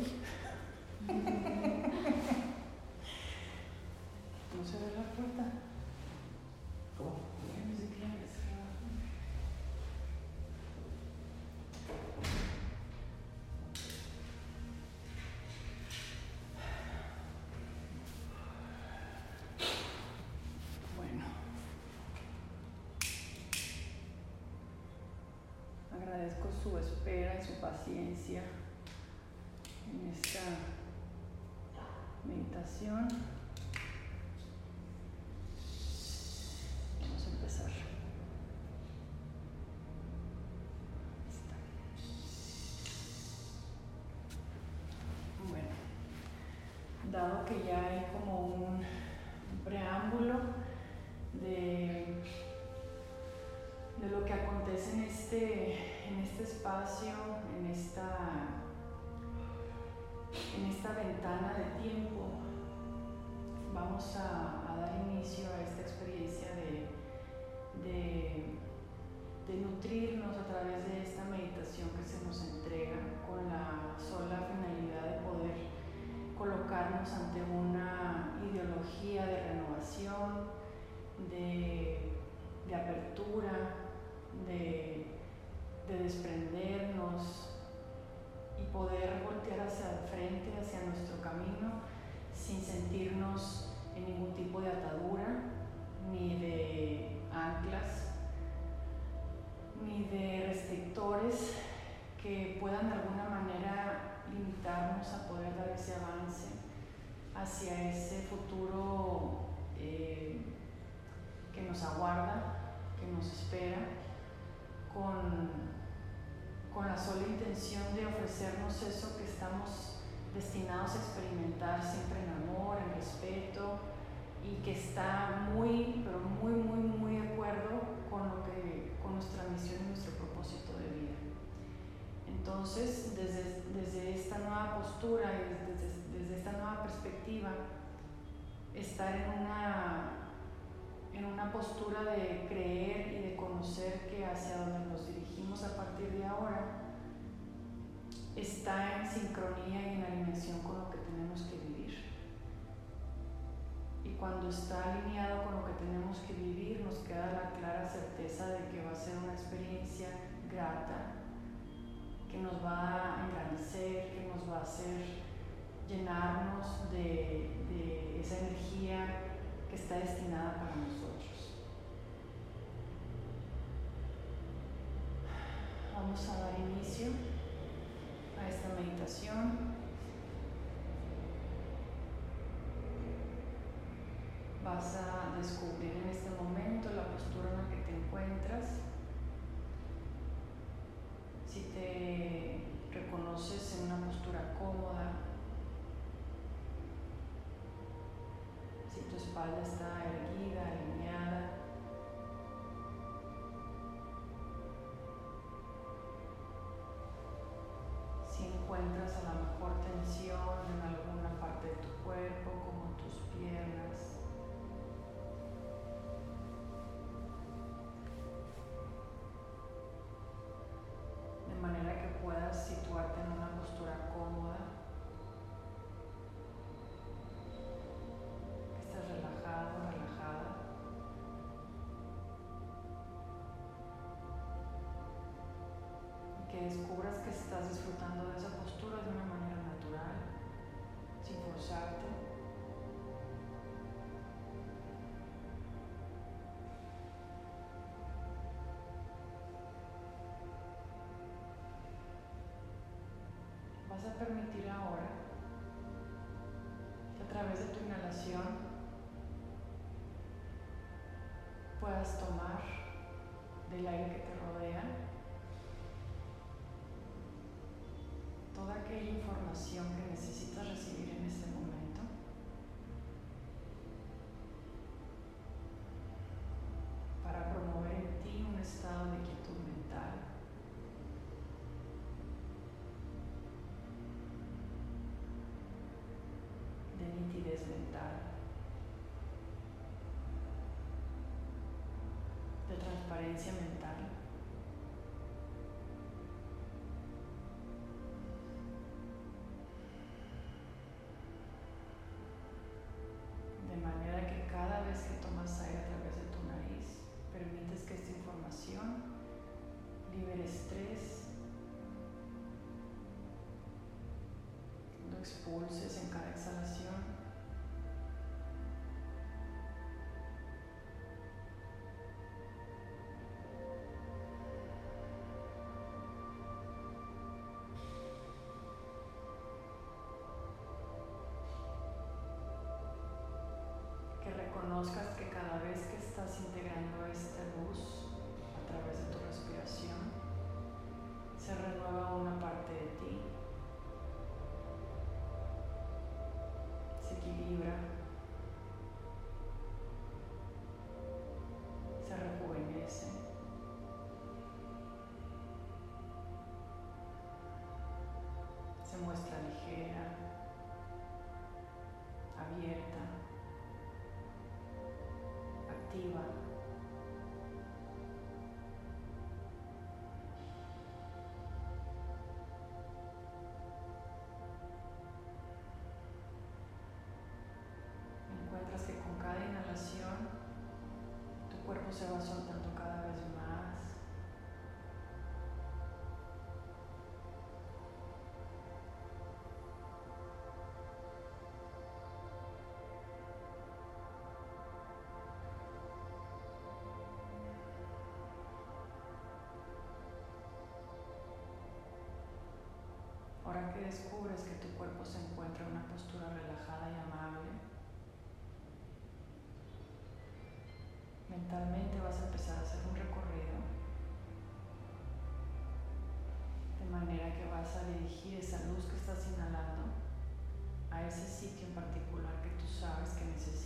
no se ve la puerta. ¿Cómo? Bueno. Agradezco su espera y su paciencia meditación. Vamos a empezar. Bueno, dado que ya hay como un preámbulo de, de lo que acontece en este, en este espacio, en esta esta ventana de tiempo vamos a, a dar inicio a Vas a descubrir en este momento la postura en la que te encuentras. Si te reconoces en una postura cómoda, si tu espalda está erguida, encuentras a la mejor tensión en alguna parte de tu cuerpo, como tus piernas. De manera que puedas situarte en una postura cómoda. permitir ahora que a través de tu inhalación puedas tomar del aire que te rodea toda aquella información que necesitas recibir en este momento. mental. De manera que cada vez que tomas aire a través de tu nariz, permites que esta información libere estrés, lo expulses en cada exhalación. reconozcas que cada vez que estás integrando esta luz a través de tu respiración, se renueva una parte de ti, se equilibra, se rejuvenece. se muestra ligera, abierta. 第一 descubres que tu cuerpo se encuentra en una postura relajada y amable, mentalmente vas a empezar a hacer un recorrido de manera que vas a dirigir esa luz que estás inhalando a ese sitio en particular que tú sabes que necesitas.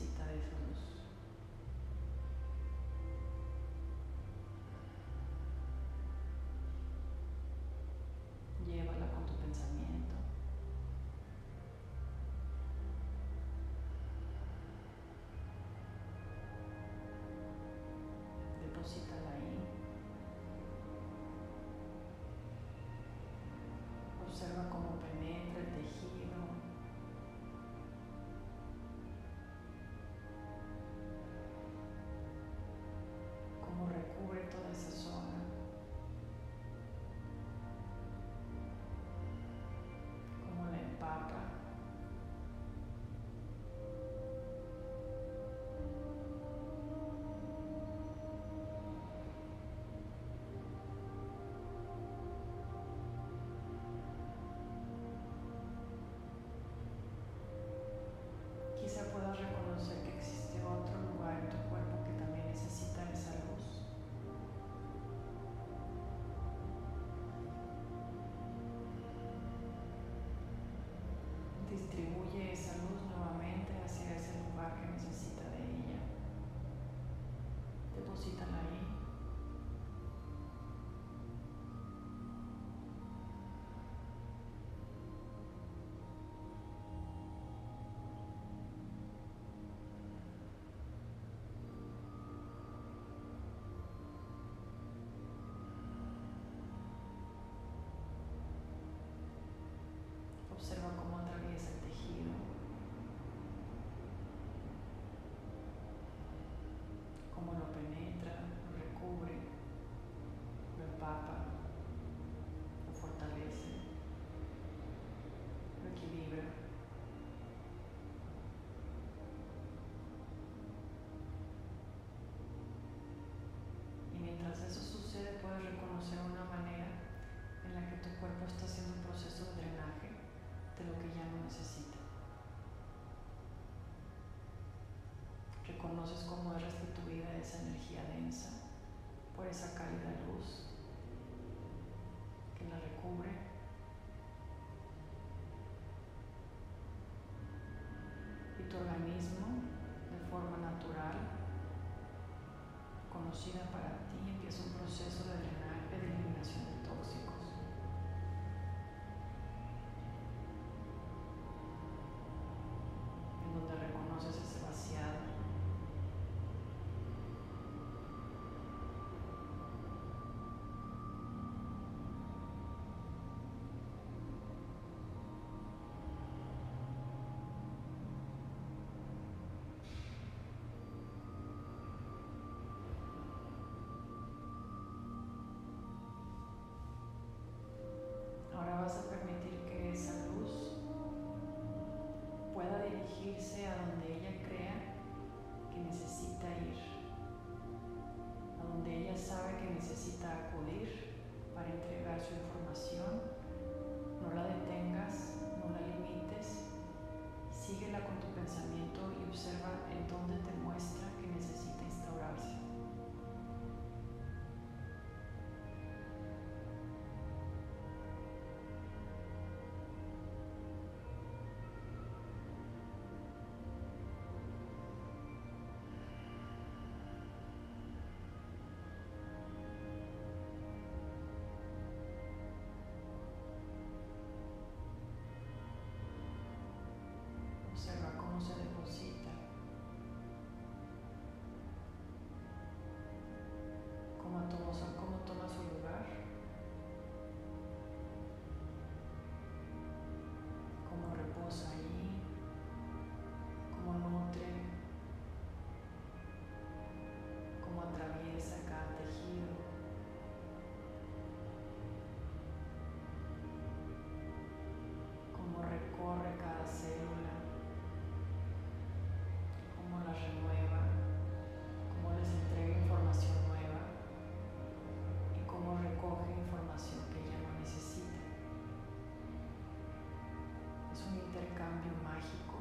Un intercambio mágico,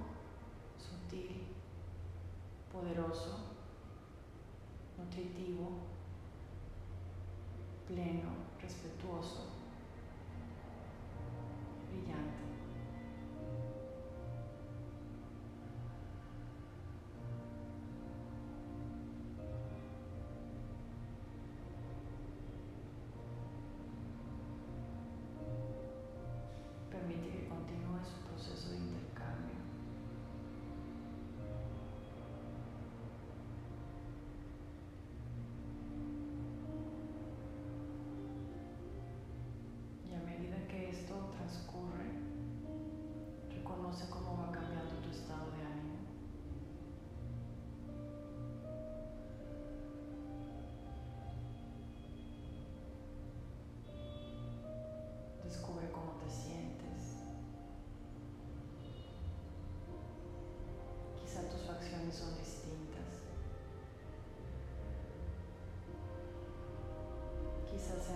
sutil, poderoso, nutritivo, pleno, respetuoso,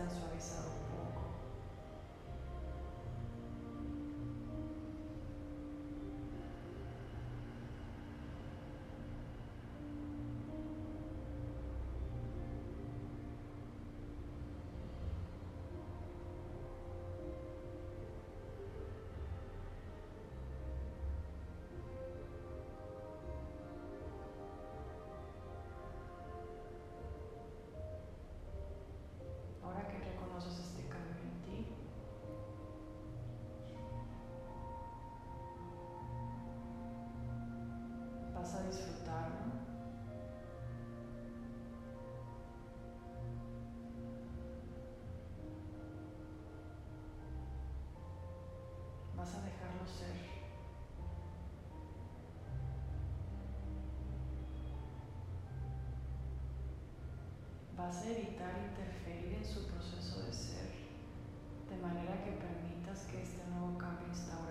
Quizás se disfrutarlo. Vas a dejarlo ser. Vas a evitar interferir en su proceso de ser, de manera que permitas que este nuevo cambio instaurado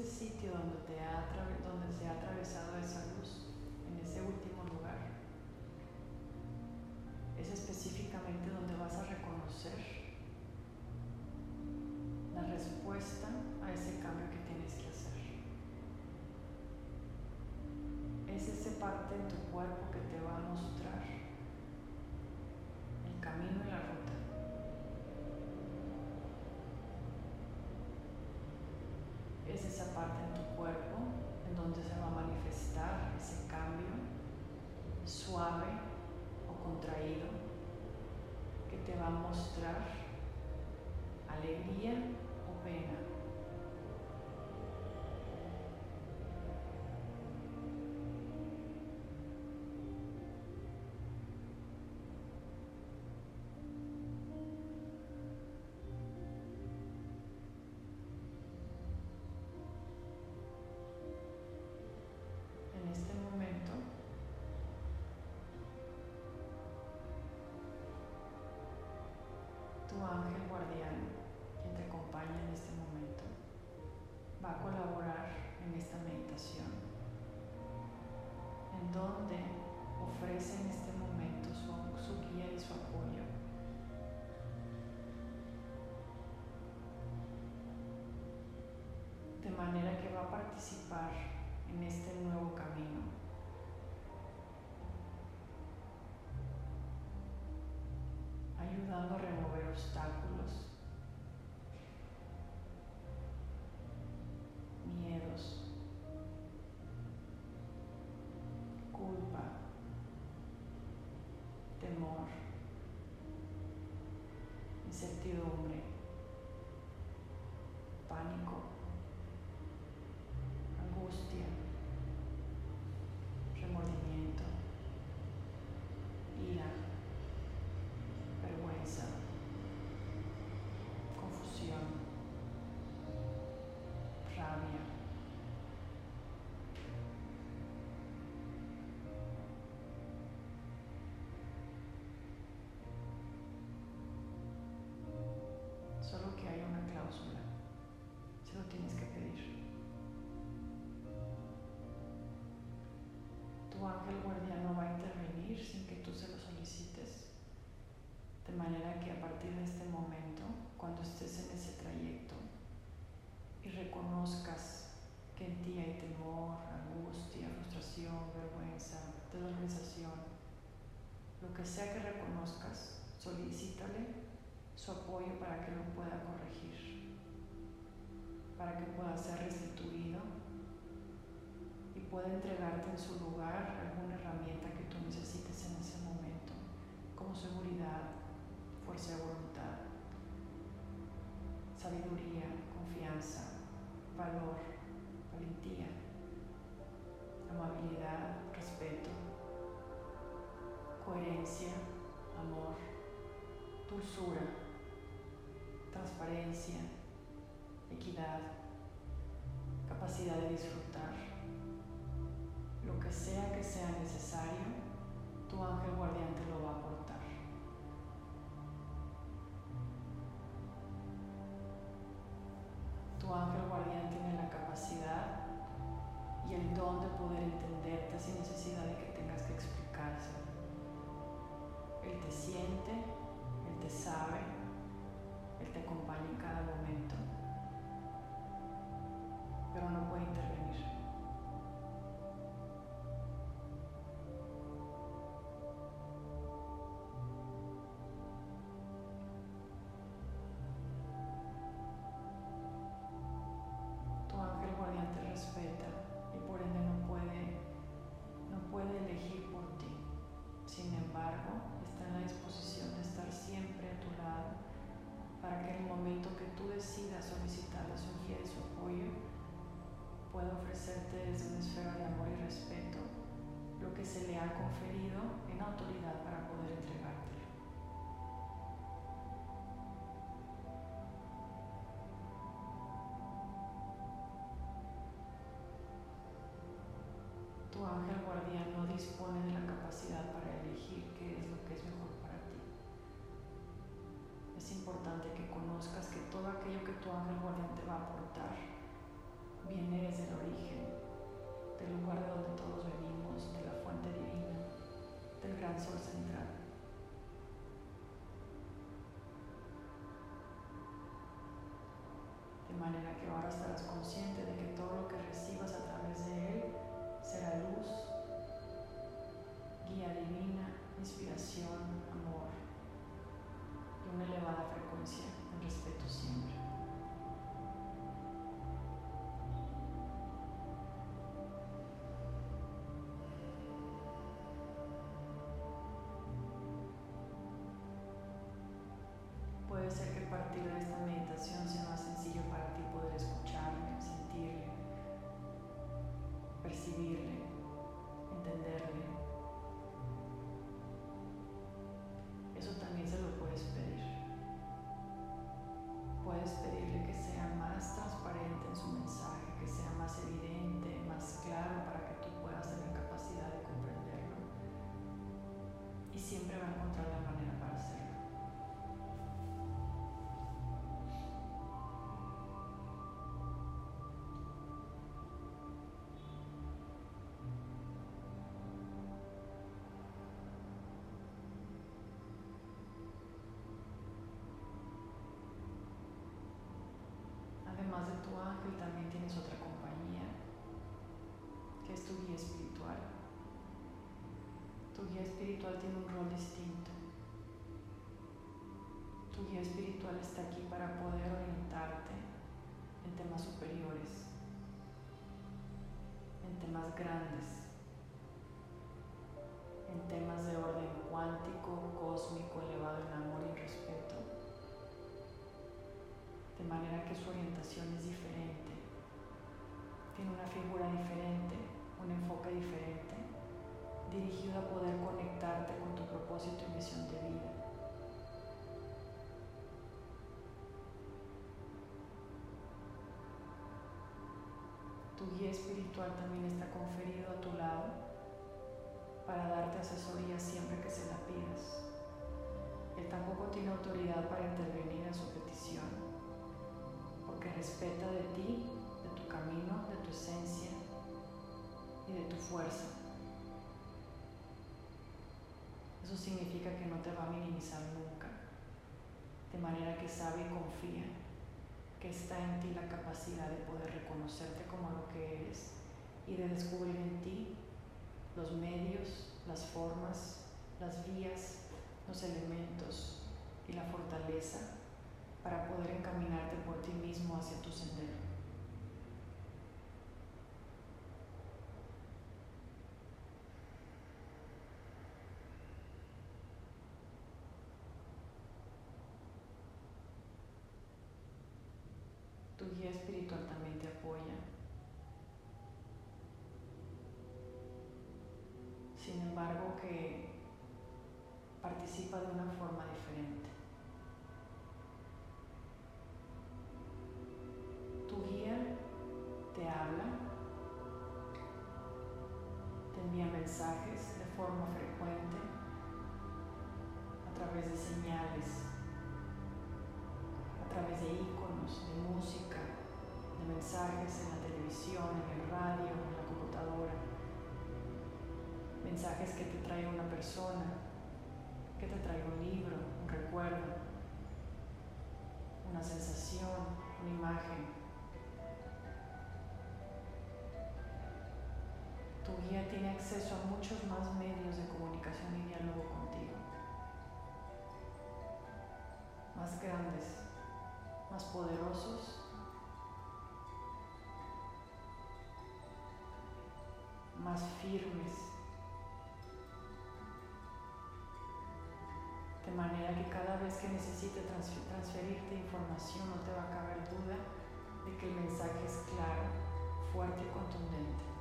Ese sitio donde, te ha donde se ha atravesado esa luz, en ese último lugar, es específicamente donde vas a reconocer la respuesta a ese cambio que tienes que hacer. Es esa parte de tu cuerpo que te va a mostrar el camino y la ruta. Es esa parte en tu cuerpo en donde se va a manifestar ese cambio suave o contraído que te va mostrar alegría o pena. Participar en este nuevo camino. ayudando a remover obstáculos, miedos, culpa, temor, incertidumbre, tu ángel guardián va a intervenir sin que tú se lo solicites. De manera que a partir de este momento, cuando estés en ese trayecto y reconozcas que en ti hay temor, angustia, frustración, vergüenza, desorganización, lo que sea que reconozcas, solicítale su apoyo para que lo pueda corregir, para que pueda ser restituido pueda entregarte en su lugar alguna herramienta que tú necesites en ese momento, como seguridad, fuerza de voluntad, sabiduría, confianza, valor, valentía, amabilidad, respeto, coherencia, amor, dulzura, transparencia, equidad, capacidad de disfrutar. Lo que sea que sea necesario, tu ángel guardián te lo va a aportar. Tu ángel guardián no dispone de la capacidad para elegir qué es lo que es mejor para ti. Es importante que conozcas que todo aquello que tu ángel guardián te va a aportar viene desde el origen, del lugar de donde todos venimos, de la fuente divina, del gran sol central. De manera que ahora estarás consciente de ángel, también tienes otra compañía, que es tu guía espiritual. Tu guía espiritual tiene un rol distinto. Tu guía espiritual está aquí para poder orientarte en temas superiores, en temas grandes, en temas de orden cuántico, cósmico, elevado en amor manera que su orientación es diferente, tiene una figura diferente, un enfoque diferente, dirigido a poder conectarte con tu propósito y misión de vida. Tu guía espiritual también está conferido a tu lado para darte asesoría siempre que se la pidas. Él tampoco tiene autoridad para intervenir en su petición porque respeta de ti, de tu camino, de tu esencia y de tu fuerza. Eso significa que no te va a minimizar nunca. De manera que sabe y confía que está en ti la capacidad de poder reconocerte como lo que eres y de descubrir en ti los medios, las formas, las vías, los elementos y la fortaleza para poder encaminarte por ti mismo hacia tu sendero. Tu guía espiritual también te apoya. Sin embargo, que participa de una forma diferente. Mensajes de forma frecuente a través de señales, a través de iconos, de música, de mensajes en la televisión, en el radio, en la computadora, mensajes que te trae una persona, que te traiga un libro, un recuerdo, una sensación, una imagen. Tu guía tiene acceso a muchos más medios de comunicación y diálogo contigo. Más grandes, más poderosos, más firmes. de manera que cada vez que necesite transferirte información no te va a caber duda de que el mensaje es claro, fuerte y contundente.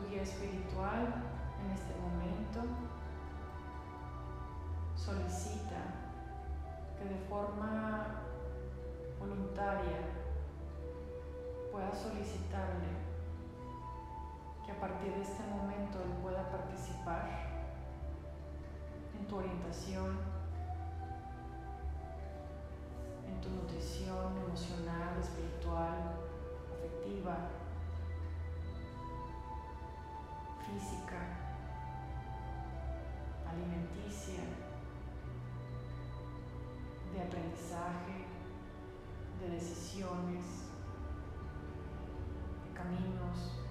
Tu guía espiritual en este momento. Solicita que de forma voluntaria pueda solicitarle que a partir de este momento él pueda participar en tu orientación, en tu nutrición emocional, espiritual, afectiva, física, alimenticia de aprendizaje, de decisiones, de caminos.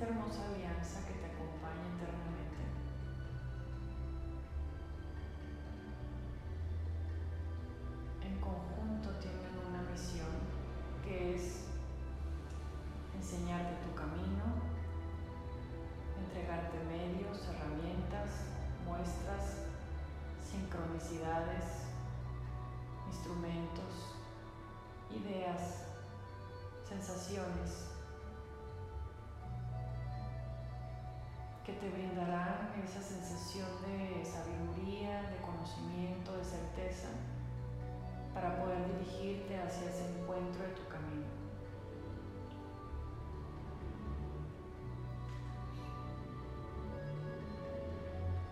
Esta hermosa alianza que te brindarán esa sensación de sabiduría, de conocimiento, de certeza, para poder dirigirte hacia ese encuentro de tu camino.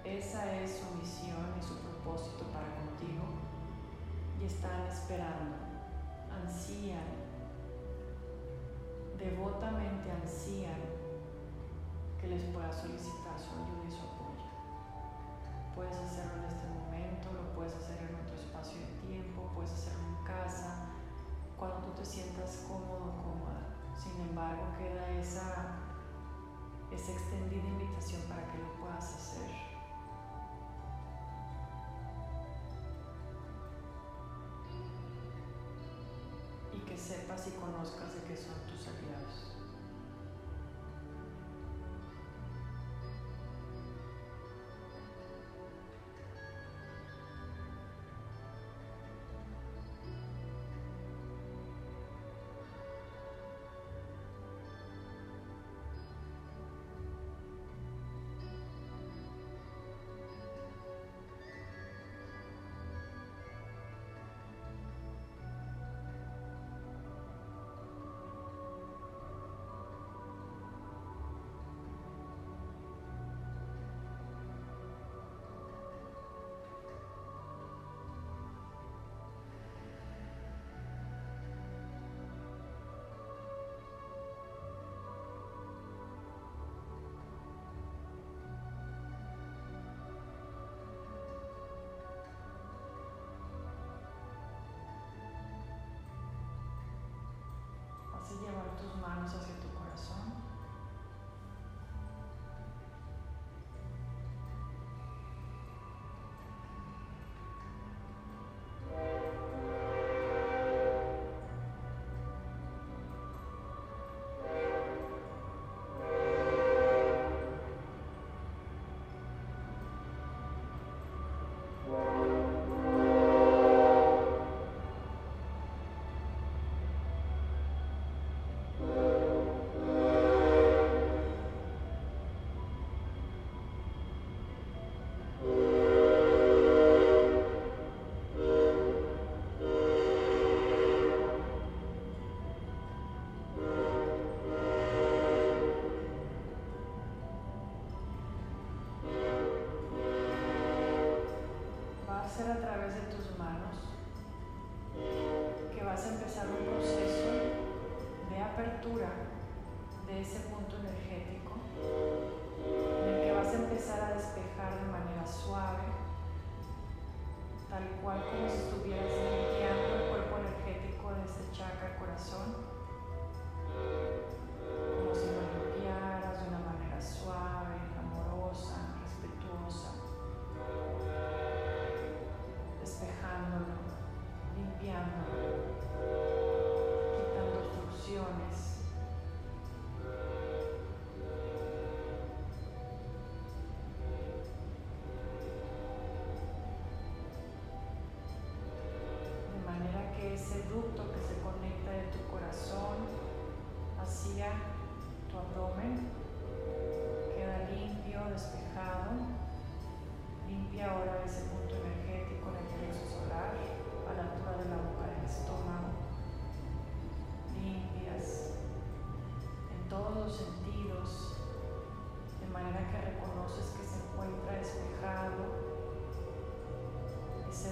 Esa es su misión y su propósito para contigo y están esperando, ansían, devotamente ansían les pueda solicitar su ayuda y su apoyo. Puedes hacerlo en este momento, lo puedes hacer en otro espacio de tiempo, puedes hacerlo en casa, cuando tú te sientas cómodo o cómoda. Sin embargo, queda esa, esa extendida invitación para que lo puedas hacer. Y que sepas y conozcas de qué son tus aliados. transformar na sociedade.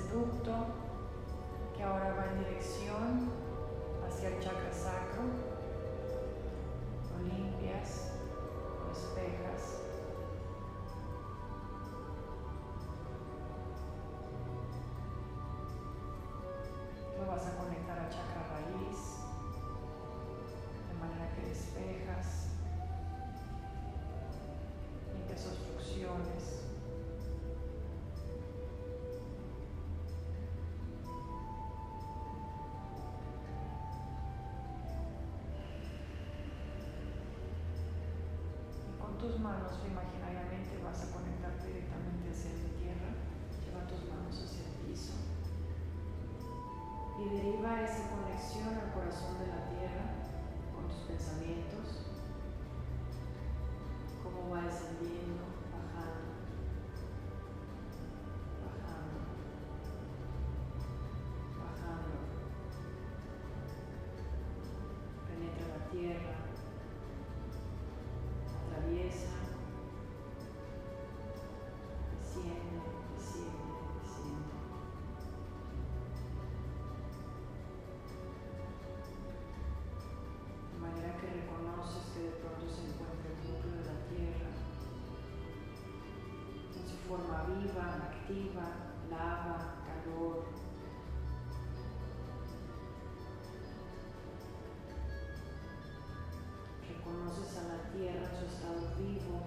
Ese ducto que ahora va en dirección hacia el chakra sacro. Lo limpias, lo despejas. Lo vas a manos imaginariamente vas a conectarte directamente hacia la tierra. Lleva tus manos hacia el piso y deriva esa conexión al corazón de la tierra con tus pensamientos, forma viva, activa, lava, calor. Reconoces a la Tierra en su estado vivo.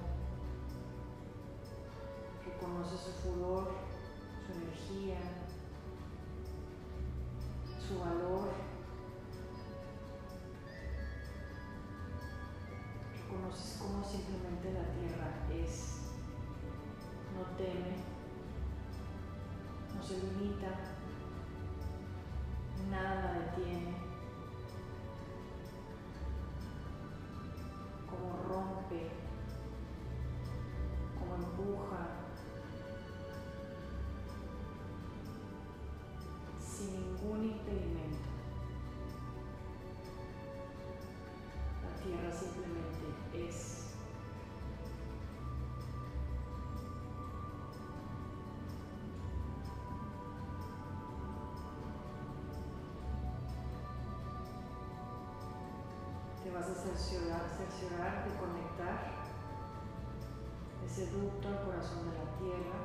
Reconoces su furor, su energía, su valor. Reconoces cómo simplemente la tierra es. No teme, no se limita, nada la detiene. Como rompe, como empuja, sin ningún impedimento. vas a cerciorar, cerciorar conectar ese ducto al corazón de la tierra.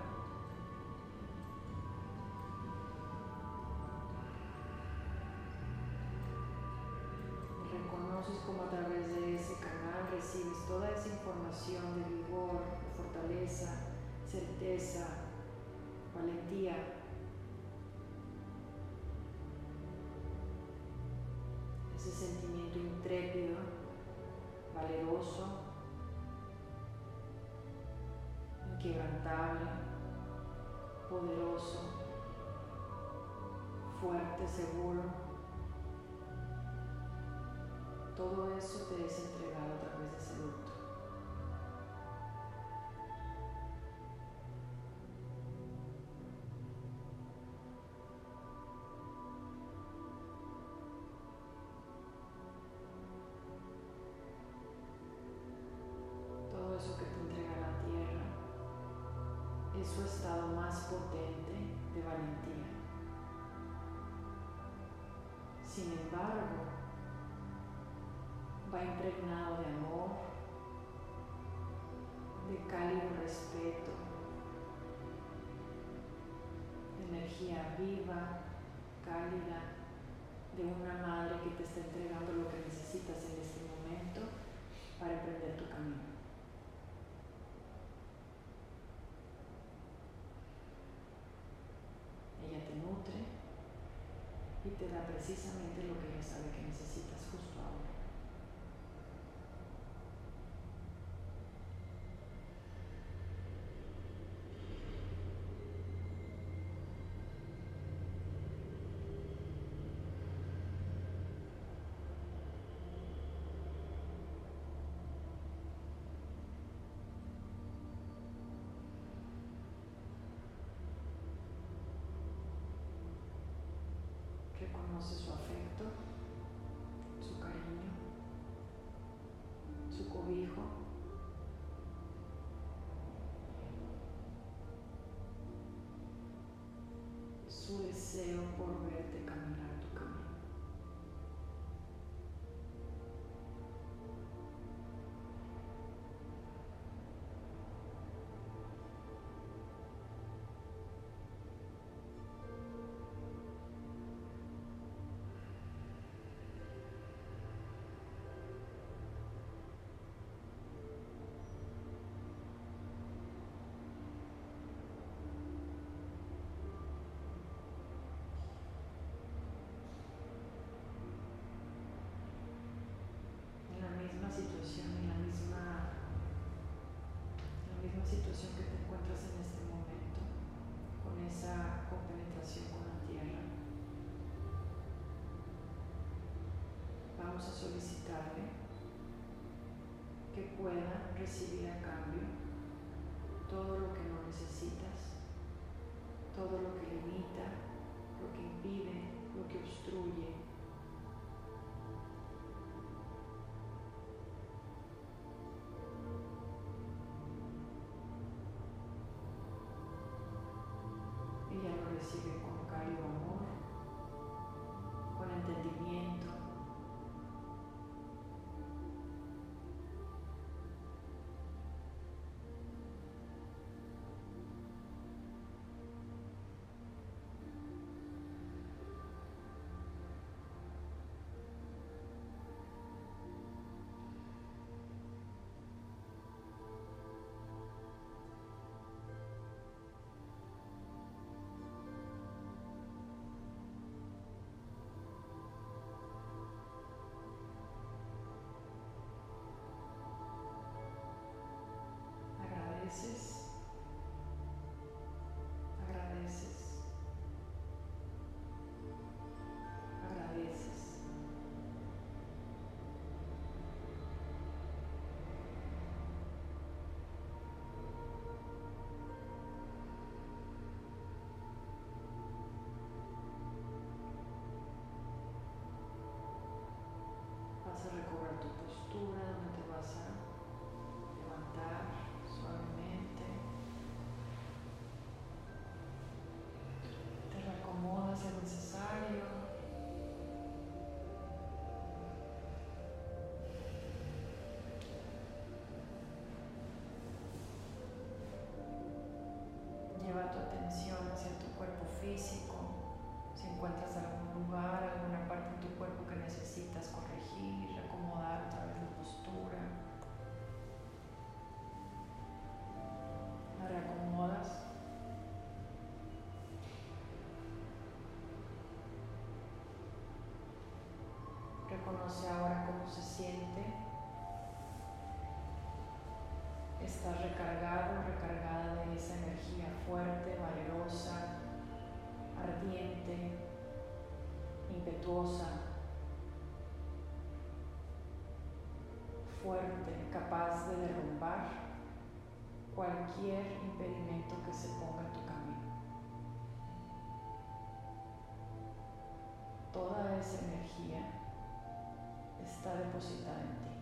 Reconoces como a través de ese canal recibes toda esa información de vigor, de fortaleza, certeza, valentía. Ese sentimiento intrépido, valeroso, inquebrantable, poderoso, fuerte, seguro. Todo eso te es entregado a precisamente lo que ella sabe que necesita. reconoce su afecto, su cariño, su cobijo. su deseo por ver. que pueda recibir a cambio todo lo que no necesitas, todo lo que limita, lo que impide, lo que obstruye, crisis Ahora cómo se siente. Estás recargado, recargada de esa energía fuerte, valerosa, ardiente, impetuosa, fuerte, capaz de derrumbar cualquier impedimento que se ponga en tu camino. Toda esa energía está depositada en ti.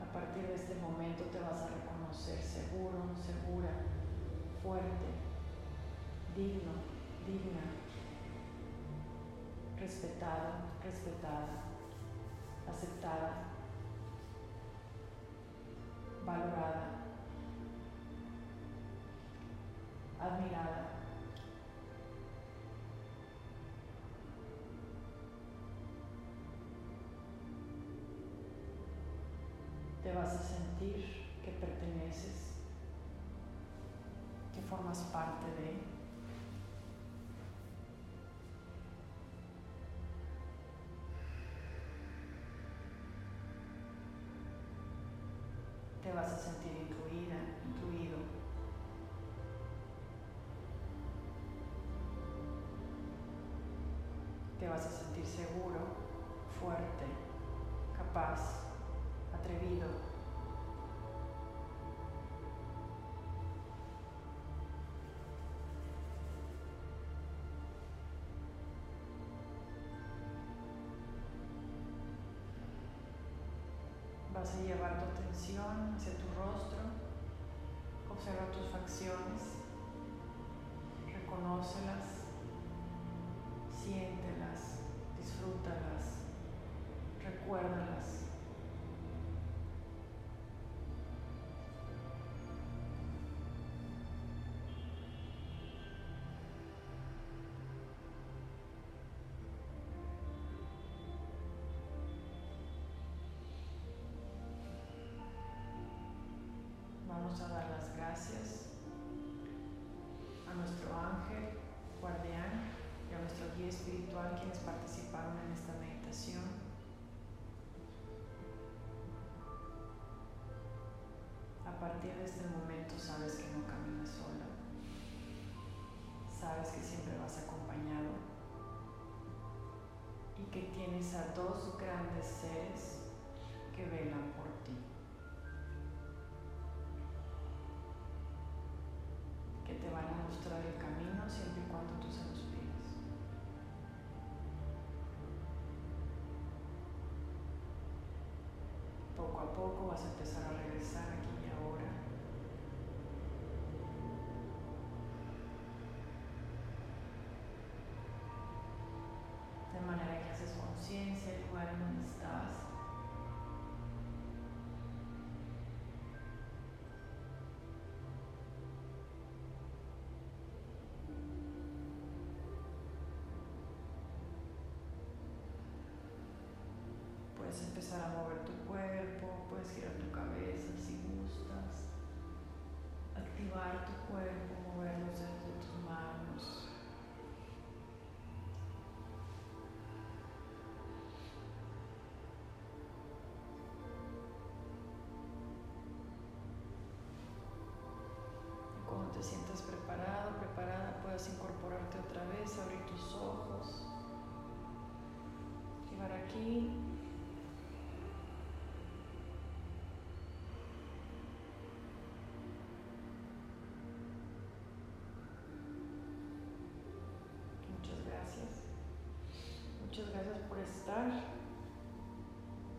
A partir de este momento te vas a reconocer seguro, segura, fuerte, digno, digna, respetado, respetada, aceptada, valorada, admirada. Te vas a sentir que perteneces, que formas parte de. Seguro, fuerte, capaz, atrevido. Vas a llevar tu atención hacia tu rostro, observa tus facciones, reconócelas, recuérdalas. Vamos a dar las gracias a nuestro ángel, guardián y a nuestro guía espiritual quienes participaron en esta meditación. A partir de este momento sabes que no caminas sola, sabes que siempre vas acompañado y que tienes a dos grandes seres que velan por ti. que te van a mostrar el camino siempre y cuando tú se los pidas. Poco a poco vas a empezar a regresar aquí Puedes empezar a mover tu cuerpo, puedes girar tu cabeza si gustas, activar tu cuerpo,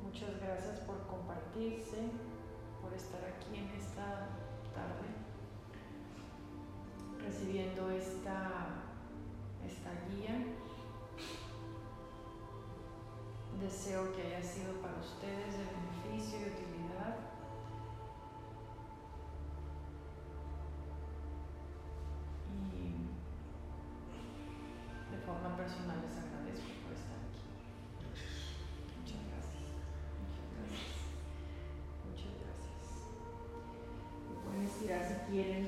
Muchas gracias por compartirse, por estar aquí en esta tarde, recibiendo esta, esta guía. Deseo que haya sido para ustedes de beneficio y utilidad. Y de forma personal les Yeah.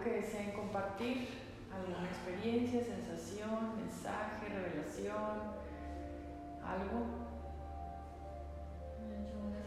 ¿Algo que deseen compartir? ¿Alguna experiencia, sensación, mensaje, revelación? ¿Algo? Yo una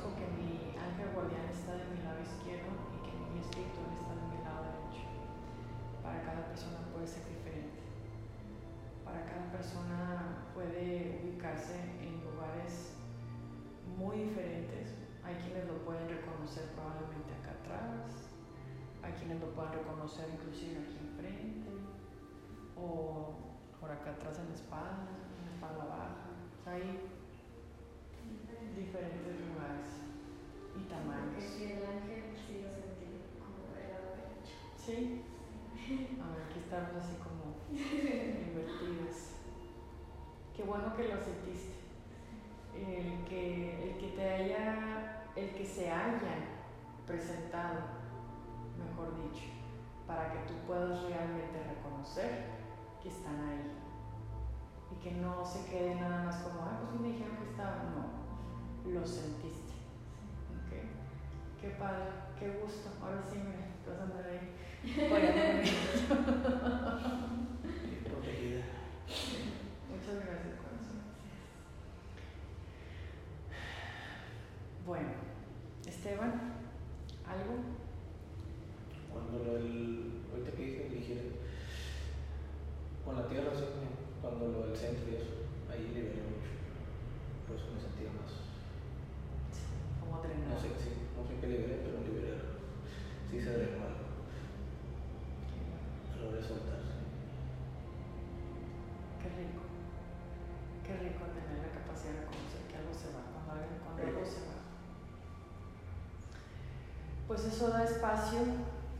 reconozco que mi ángel guardián está de mi lado izquierdo y que mi espiritual está de mi lado derecho. Para cada persona puede ser diferente. Para cada persona puede ubicarse en lugares muy diferentes. Hay quienes lo pueden reconocer probablemente acá atrás, hay quienes lo puedan reconocer inclusive aquí enfrente o por acá atrás en la espalda, en la espalda baja. O sea, hay diferentes lugares y tamaños. sí, el ángel sí lo sentí como del lado derecho. Sí. A ver, aquí estamos así como invertidos. Qué bueno que lo sentiste. El que, el que te haya, el que se haya presentado, mejor dicho, para que tú puedas realmente reconocer que están ahí. Y que no se quede nada más como, ah, pues me dijeron que estaban. No, lo sentiste. Ok. Qué padre, qué gusto. Ahora sí me vas a andar ahí. Protegida. Muchas gracias, corazón. Bueno, Esteban, ¿algo? Cuando lo del. Ahorita que dije, dijera. Con la tierra, sí, cuando lo del centro y eso, ahí liberé mucho. Por eso me sentía más. Como No drenado. sé, sí, no sé qué liberé, pero liberé. Sí se drenó algo. Logré soltar. sí. Qué rico. Qué rico tener la capacidad de reconocer que algo se va, cuando algo, cuando algo se va. Pues eso da espacio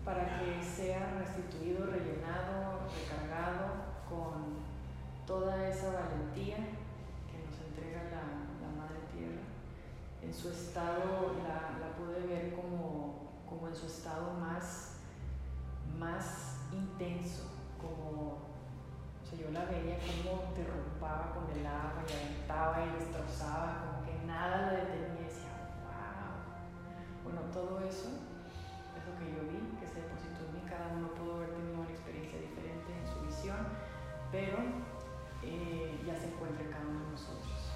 para que sea restituido, rellenado, recargado con toda esa valentía que nos entrega la, la Madre Tierra. En su estado, la, la pude ver como, como en su estado más, más intenso, como o sea, yo la veía como derrumbaba con el agua y aventaba y destrozaba, como que nada la detenía y decía, wow. Bueno, todo eso pero eh, ya se encuentra cada uno de nosotros.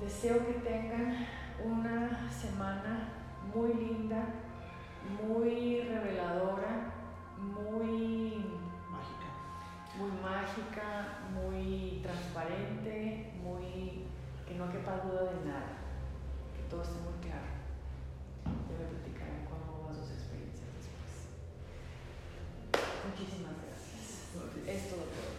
Deseo que tengan una semana muy linda, muy reveladora, muy mágica, muy mágica, muy transparente, muy que no quepa duda de nada, que todo esté muy claro. Ya lo to is deliberate.